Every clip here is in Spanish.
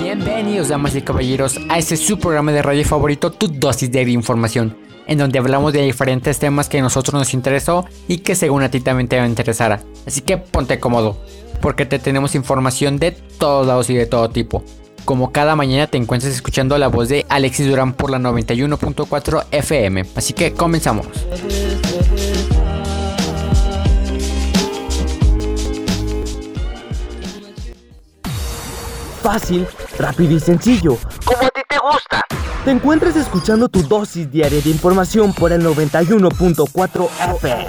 Bienvenidos, damas y caballeros, a este su programa de radio favorito, Tu Dosis de Información, en donde hablamos de diferentes temas que a nosotros nos interesó y que según a ti también te va a interesar. Así que ponte cómodo, porque te tenemos información de todos lados y de todo tipo. Como cada mañana te encuentras escuchando la voz de Alexis Durán por la 91.4 FM. Así que comenzamos. Fácil, rápido y sencillo. Como a ti te gusta. Te encuentras escuchando tu dosis diaria de información por el 91.4 FM.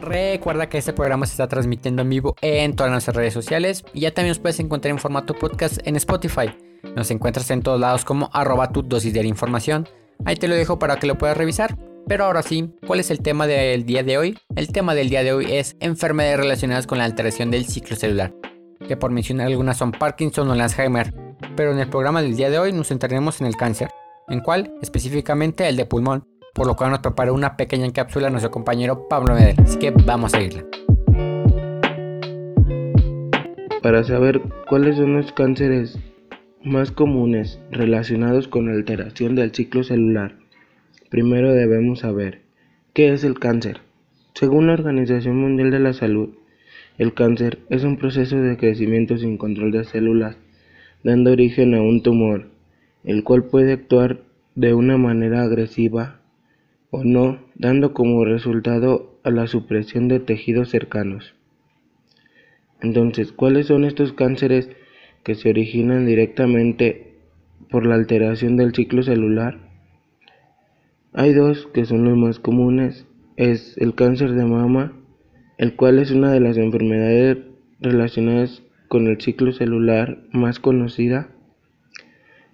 Recuerda que este programa se está transmitiendo en vivo en todas nuestras redes sociales y ya también nos puedes encontrar en formato podcast en Spotify. Nos encuentras en todos lados como arroba tu dosis de información. Ahí te lo dejo para que lo puedas revisar. Pero ahora sí, ¿cuál es el tema del día de hoy? El tema del día de hoy es enfermedades relacionadas con la alteración del ciclo celular, que por mencionar algunas son Parkinson o Alzheimer. Pero en el programa del día de hoy nos centraremos en el cáncer, en cuál específicamente el de pulmón, por lo cual nos preparó una pequeña cápsula nuestro compañero Pablo Medel. Así que vamos a irla. Para saber cuáles son los cánceres más comunes relacionados con alteración del ciclo celular, primero debemos saber qué es el cáncer. Según la Organización Mundial de la Salud, el cáncer es un proceso de crecimiento sin control de células, dando origen a un tumor, el cual puede actuar de una manera agresiva o no, dando como resultado a la supresión de tejidos cercanos. Entonces, ¿cuáles son estos cánceres que se originan directamente por la alteración del ciclo celular? Hay dos que son los más comunes, es el cáncer de mama, el cual es una de las enfermedades relacionadas con el ciclo celular más conocida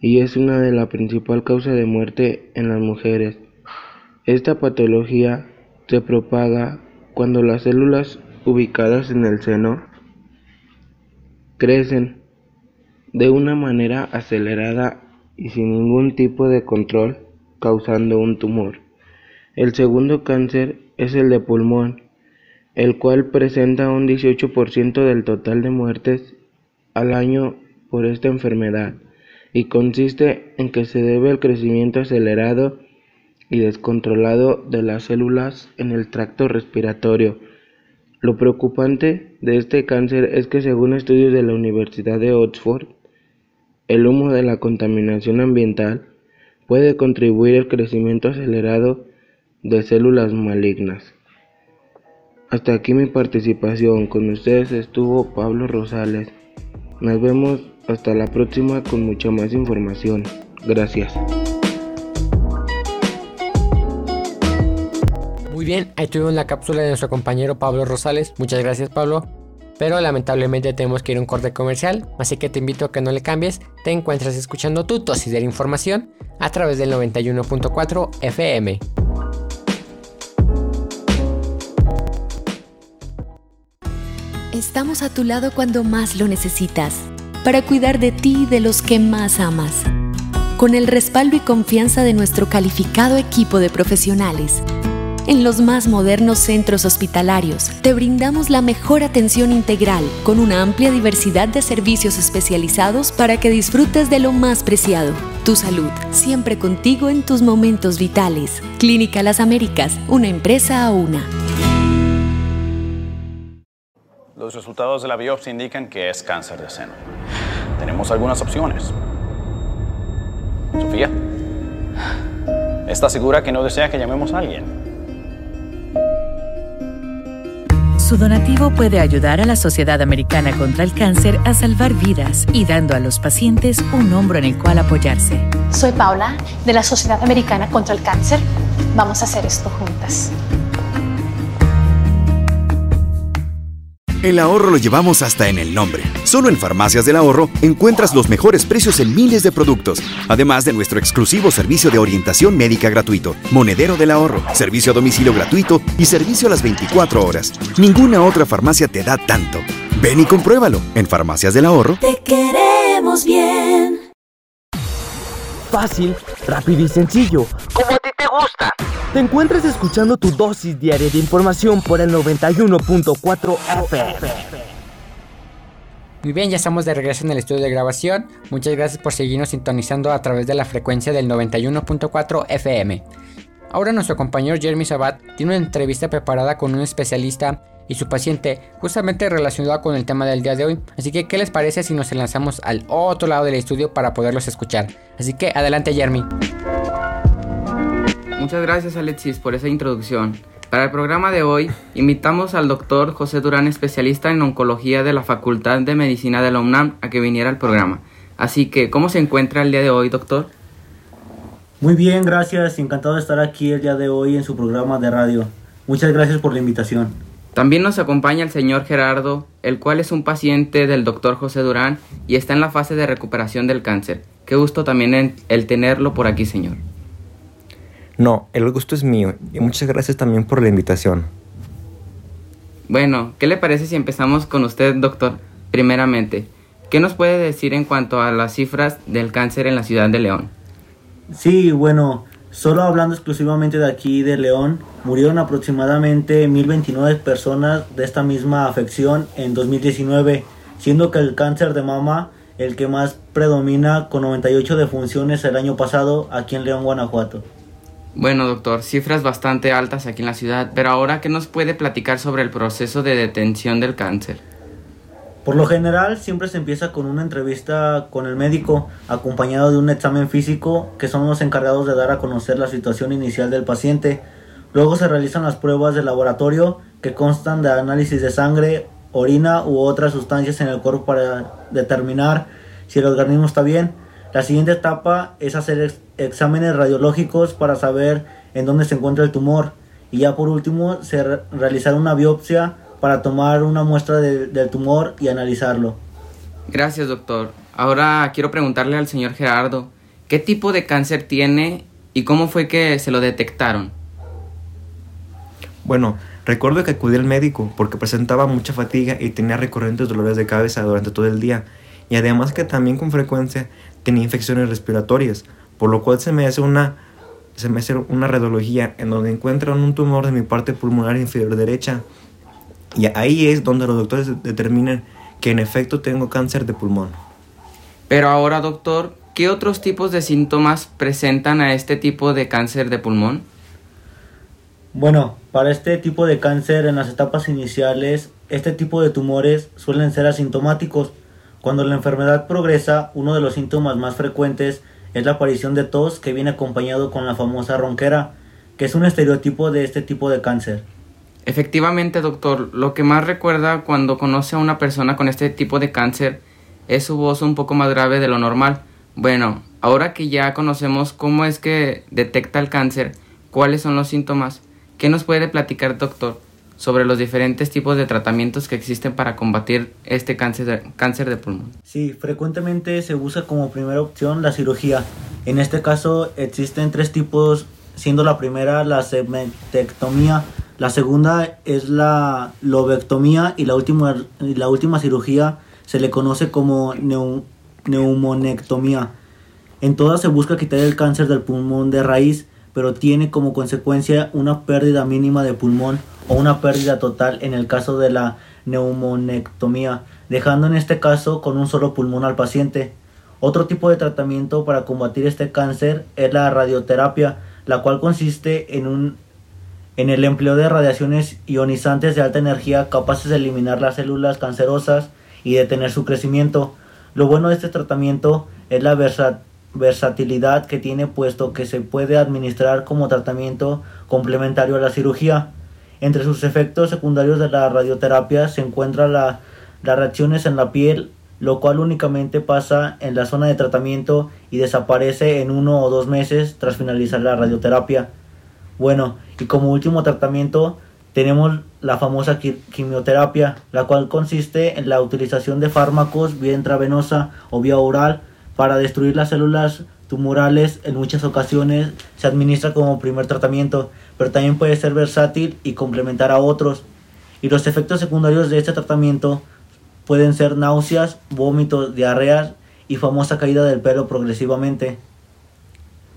y es una de la principal causa de muerte en las mujeres. Esta patología se propaga cuando las células ubicadas en el seno crecen de una manera acelerada y sin ningún tipo de control, causando un tumor. El segundo cáncer es el de pulmón, el cual presenta un 18% del total de muertes al año por esta enfermedad y consiste en que se debe al crecimiento acelerado y descontrolado de las células en el tracto respiratorio. Lo preocupante de este cáncer es que según estudios de la Universidad de Oxford, el humo de la contaminación ambiental puede contribuir al crecimiento acelerado de células malignas. Hasta aquí mi participación. Con ustedes estuvo Pablo Rosales. Nos vemos hasta la próxima con mucha más información. Gracias. Muy bien, ahí tuvimos la cápsula de nuestro compañero Pablo Rosales. Muchas gracias Pablo. Pero lamentablemente tenemos que ir a un corte comercial, así que te invito a que no le cambies. Te encuentras escuchando tu dosis de la información a través del 91.4 FM. Estamos a tu lado cuando más lo necesitas, para cuidar de ti y de los que más amas. Con el respaldo y confianza de nuestro calificado equipo de profesionales en los más modernos centros hospitalarios te brindamos la mejor atención integral con una amplia diversidad de servicios especializados para que disfrutes de lo más preciado, tu salud, siempre contigo en tus momentos vitales. Clínica Las Américas, una empresa a una. Los resultados de la biopsia indican que es cáncer de seno. Tenemos algunas opciones. Sofía, ¿estás segura que no desea que llamemos a alguien? Su donativo puede ayudar a la Sociedad Americana contra el Cáncer a salvar vidas y dando a los pacientes un hombro en el cual apoyarse. Soy Paula, de la Sociedad Americana contra el Cáncer. Vamos a hacer esto juntas. El ahorro lo llevamos hasta en el nombre. Solo en Farmacias del Ahorro encuentras los mejores precios en miles de productos, además de nuestro exclusivo servicio de orientación médica gratuito, Monedero del Ahorro, servicio a domicilio gratuito y servicio a las 24 horas. Ninguna otra farmacia te da tanto. Ven y compruébalo en Farmacias del Ahorro. Te queremos bien. Fácil, rápido y sencillo. Como te encuentras escuchando tu dosis diaria de información por el 91.4 FM. Muy bien, ya estamos de regreso en el estudio de grabación. Muchas gracias por seguirnos sintonizando a través de la frecuencia del 91.4 FM. Ahora nuestro compañero Jeremy Sabat tiene una entrevista preparada con un especialista y su paciente justamente relacionado con el tema del día de hoy. Así que, ¿qué les parece si nos lanzamos al otro lado del estudio para poderlos escuchar? Así que, adelante Jeremy. Muchas gracias Alexis por esa introducción. Para el programa de hoy, invitamos al doctor José Durán, especialista en oncología de la Facultad de Medicina de la UNAM, a que viniera al programa. Así que, ¿cómo se encuentra el día de hoy, doctor? Muy bien, gracias. Encantado de estar aquí el día de hoy en su programa de radio. Muchas gracias por la invitación. También nos acompaña el señor Gerardo, el cual es un paciente del doctor José Durán y está en la fase de recuperación del cáncer. Qué gusto también el tenerlo por aquí, señor. No, el gusto es mío y muchas gracias también por la invitación. Bueno, ¿qué le parece si empezamos con usted, doctor? Primeramente, ¿qué nos puede decir en cuanto a las cifras del cáncer en la ciudad de León? Sí, bueno, solo hablando exclusivamente de aquí de León, murieron aproximadamente 1029 personas de esta misma afección en 2019, siendo que el cáncer de mama el que más predomina con 98 defunciones el año pasado aquí en León, Guanajuato. Bueno, doctor, cifras bastante altas aquí en la ciudad, pero ahora, ¿qué nos puede platicar sobre el proceso de detención del cáncer? Por lo general, siempre se empieza con una entrevista con el médico, acompañado de un examen físico, que son los encargados de dar a conocer la situación inicial del paciente. Luego se realizan las pruebas de laboratorio, que constan de análisis de sangre, orina u otras sustancias en el cuerpo para determinar si el organismo está bien. La siguiente etapa es hacer exámenes radiológicos para saber en dónde se encuentra el tumor y ya por último se realizar una biopsia para tomar una muestra del tumor y analizarlo. Gracias doctor. Ahora quiero preguntarle al señor Gerardo, ¿qué tipo de cáncer tiene y cómo fue que se lo detectaron? Bueno, recuerdo que acudí al médico porque presentaba mucha fatiga y tenía recurrentes dolores de cabeza durante todo el día y además que también con frecuencia tenía infecciones respiratorias, por lo cual se me hace una, se me hace una radiología en donde encuentran un tumor de mi parte pulmonar inferior derecha. Y ahí es donde los doctores determinan que en efecto tengo cáncer de pulmón. Pero ahora, doctor, ¿qué otros tipos de síntomas presentan a este tipo de cáncer de pulmón? Bueno, para este tipo de cáncer en las etapas iniciales, este tipo de tumores suelen ser asintomáticos. Cuando la enfermedad progresa, uno de los síntomas más frecuentes es la aparición de tos que viene acompañado con la famosa ronquera, que es un estereotipo de este tipo de cáncer. Efectivamente, doctor, lo que más recuerda cuando conoce a una persona con este tipo de cáncer es su voz un poco más grave de lo normal. Bueno, ahora que ya conocemos cómo es que detecta el cáncer, cuáles son los síntomas, ¿qué nos puede platicar, doctor, sobre los diferentes tipos de tratamientos que existen para combatir este cáncer de, cáncer de pulmón. Sí, frecuentemente se usa como primera opción la cirugía. En este caso existen tres tipos, siendo la primera la segmentectomía, la segunda es la lobectomía y la última, la última cirugía se le conoce como neumonectomía. En todas se busca quitar el cáncer del pulmón de raíz, pero tiene como consecuencia una pérdida mínima de pulmón o una pérdida total en el caso de la neumonectomía, dejando en este caso con un solo pulmón al paciente. Otro tipo de tratamiento para combatir este cáncer es la radioterapia, la cual consiste en un en el empleo de radiaciones ionizantes de alta energía capaces de eliminar las células cancerosas y detener su crecimiento. Lo bueno de este tratamiento es la versatilidad que tiene puesto que se puede administrar como tratamiento complementario a la cirugía. Entre sus efectos secundarios de la radioterapia se encuentran las reacciones en la piel, lo cual únicamente pasa en la zona de tratamiento y desaparece en uno o dos meses tras finalizar la radioterapia. Bueno, y como último tratamiento tenemos la famosa quimioterapia, la cual consiste en la utilización de fármacos vía intravenosa o vía oral para destruir las células tumorales en muchas ocasiones se administra como primer tratamiento, pero también puede ser versátil y complementar a otros. Y los efectos secundarios de este tratamiento pueden ser náuseas, vómitos, diarreas y famosa caída del pelo progresivamente.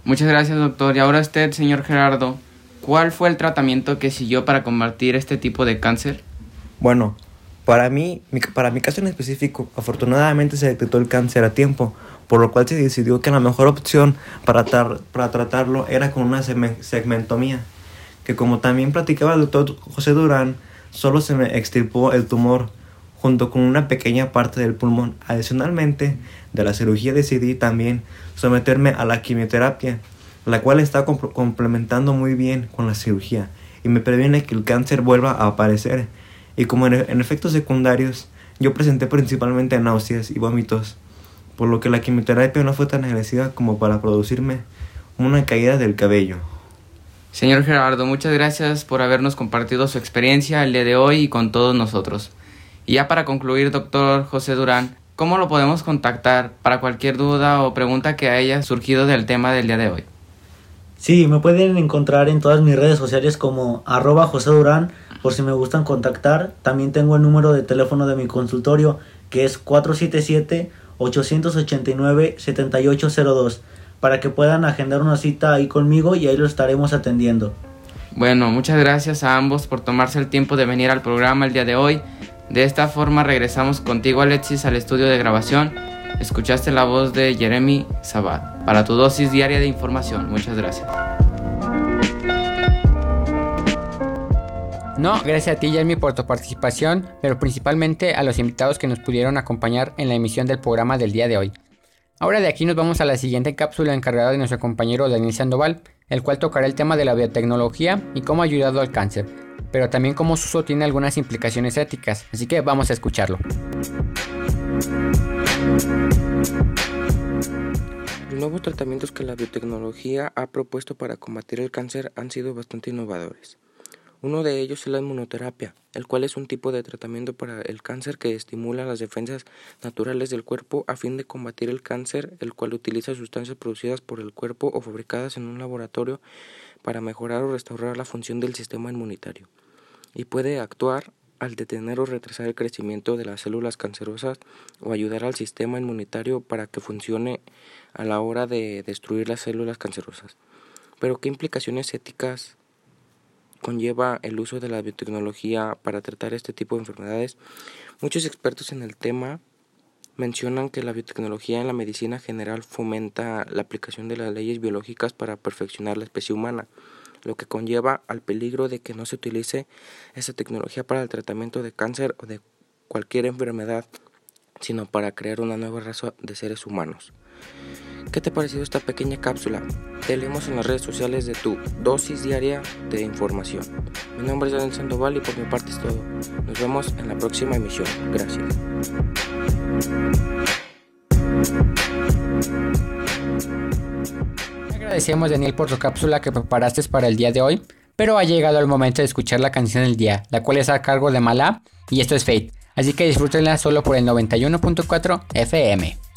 Muchas gracias, doctor. Y ahora usted, señor Gerardo, ¿cuál fue el tratamiento que siguió para combatir este tipo de cáncer? Bueno, para mí, para mi caso en específico, afortunadamente se detectó el cáncer a tiempo, por lo cual se decidió que la mejor opción para, tar- para tratarlo era con una segmen- segmentomía, que como también platicaba el doctor José Durán, solo se me extirpó el tumor junto con una pequeña parte del pulmón. Adicionalmente, de la cirugía decidí también someterme a la quimioterapia, la cual está compl- complementando muy bien con la cirugía y me previene que el cáncer vuelva a aparecer. Y como en efectos secundarios, yo presenté principalmente náuseas y vómitos, por lo que la quimioterapia no fue tan agresiva como para producirme una caída del cabello. Señor Gerardo, muchas gracias por habernos compartido su experiencia el día de hoy y con todos nosotros. Y ya para concluir, doctor José Durán, ¿cómo lo podemos contactar para cualquier duda o pregunta que haya surgido del tema del día de hoy? Sí, me pueden encontrar en todas mis redes sociales como arroba José Durán por si me gustan contactar. También tengo el número de teléfono de mi consultorio que es 477-889-7802 para que puedan agendar una cita ahí conmigo y ahí lo estaremos atendiendo. Bueno, muchas gracias a ambos por tomarse el tiempo de venir al programa el día de hoy. De esta forma regresamos contigo Alexis al estudio de grabación. Escuchaste la voz de Jeremy Sabat para tu dosis diaria de información. Muchas gracias. No, gracias a ti, Jeremy, por tu participación, pero principalmente a los invitados que nos pudieron acompañar en la emisión del programa del día de hoy. Ahora de aquí nos vamos a la siguiente cápsula encargada de nuestro compañero Daniel Sandoval, el cual tocará el tema de la biotecnología y cómo ha ayudado al cáncer, pero también cómo su uso tiene algunas implicaciones éticas, así que vamos a escucharlo. Los nuevos tratamientos que la biotecnología ha propuesto para combatir el cáncer han sido bastante innovadores. Uno de ellos es la inmunoterapia, el cual es un tipo de tratamiento para el cáncer que estimula las defensas naturales del cuerpo a fin de combatir el cáncer, el cual utiliza sustancias producidas por el cuerpo o fabricadas en un laboratorio para mejorar o restaurar la función del sistema inmunitario y puede actuar al detener o retrasar el crecimiento de las células cancerosas o ayudar al sistema inmunitario para que funcione a la hora de destruir las células cancerosas. Pero ¿qué implicaciones éticas conlleva el uso de la biotecnología para tratar este tipo de enfermedades? Muchos expertos en el tema mencionan que la biotecnología en la medicina general fomenta la aplicación de las leyes biológicas para perfeccionar la especie humana lo que conlleva al peligro de que no se utilice esa tecnología para el tratamiento de cáncer o de cualquier enfermedad, sino para crear una nueva raza de seres humanos. ¿Qué te ha parecido esta pequeña cápsula? Te leemos en las redes sociales de tu dosis diaria de información. Mi nombre es Daniel Sandoval y por mi parte es todo. Nos vemos en la próxima emisión. Gracias. Agradecemos Daniel por tu cápsula que preparaste para el día de hoy, pero ha llegado el momento de escuchar la canción del día, la cual es a cargo de Malá y esto es Fate, así que disfrútenla solo por el 91.4 FM.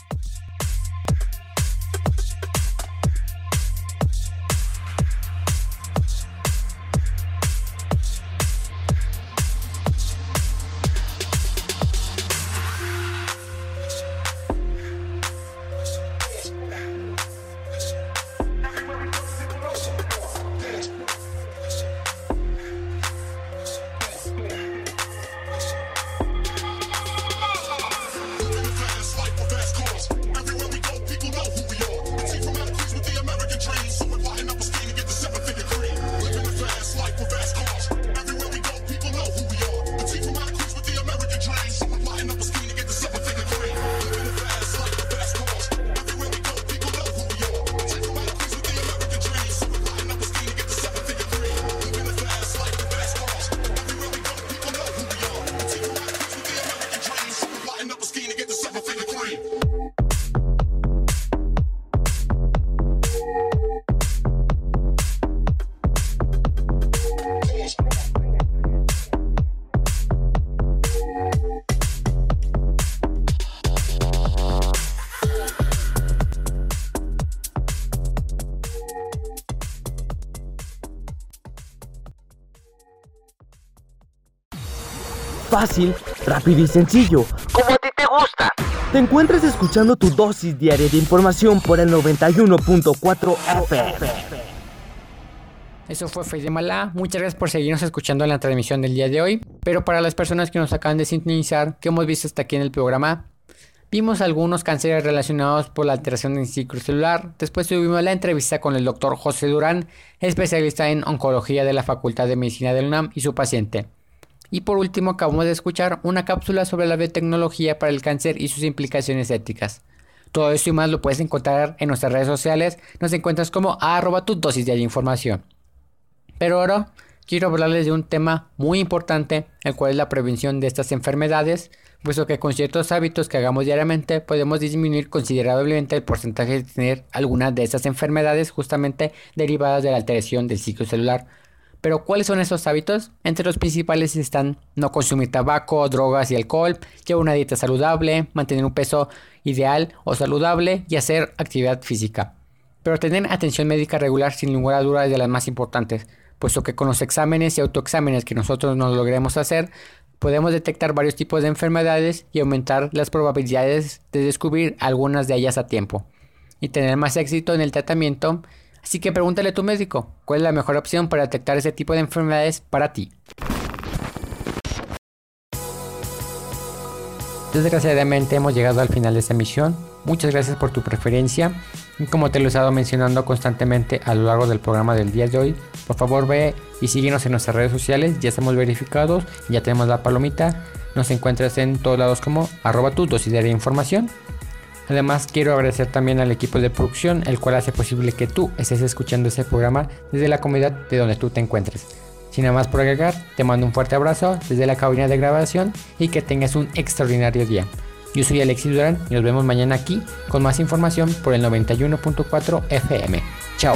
Fácil, rápido y sencillo. Como a ti te gusta. Te encuentras escuchando tu dosis diaria de información por el 91.4 FM. Eso fue Face de Malá. Muchas gracias por seguirnos escuchando en la transmisión del día de hoy. Pero para las personas que nos acaban de sintonizar, que hemos visto hasta aquí en el programa, vimos algunos cánceres relacionados por la alteración del ciclo celular. Después tuvimos la entrevista con el doctor José Durán, especialista en oncología de la Facultad de Medicina del UNAM y su paciente. Y por último acabamos de escuchar una cápsula sobre la biotecnología para el cáncer y sus implicaciones éticas. Todo esto y más lo puedes encontrar en nuestras redes sociales. Nos encuentras como arroba tu dosis de información. Pero ahora quiero hablarles de un tema muy importante, el cual es la prevención de estas enfermedades, puesto que con ciertos hábitos que hagamos diariamente podemos disminuir considerablemente el porcentaje de tener algunas de estas enfermedades justamente derivadas de la alteración del ciclo celular. Pero ¿cuáles son esos hábitos? Entre los principales están no consumir tabaco, drogas y alcohol, llevar una dieta saludable, mantener un peso ideal o saludable y hacer actividad física. Pero tener atención médica regular sin ninguna duda es de las más importantes puesto que con los exámenes y autoexámenes que nosotros nos logremos hacer, podemos detectar varios tipos de enfermedades y aumentar las probabilidades de descubrir algunas de ellas a tiempo y tener más éxito en el tratamiento. Así que pregúntale a tu médico cuál es la mejor opción para detectar ese tipo de enfermedades para ti. Desgraciadamente hemos llegado al final de esta emisión. Muchas gracias por tu preferencia. Y como te lo he estado mencionando constantemente a lo largo del programa del día de hoy, por favor ve y síguenos en nuestras redes sociales. Ya estamos verificados, ya tenemos la palomita. Nos encuentras en todos lados como arroba tu dosis de información. Además quiero agradecer también al equipo de producción, el cual hace posible que tú estés escuchando este programa desde la comunidad de donde tú te encuentres. Sin nada más por agregar, te mando un fuerte abrazo desde la cabina de grabación y que tengas un extraordinario día. Yo soy Alexis Durán y nos vemos mañana aquí con más información por el 91.4 FM. Chao.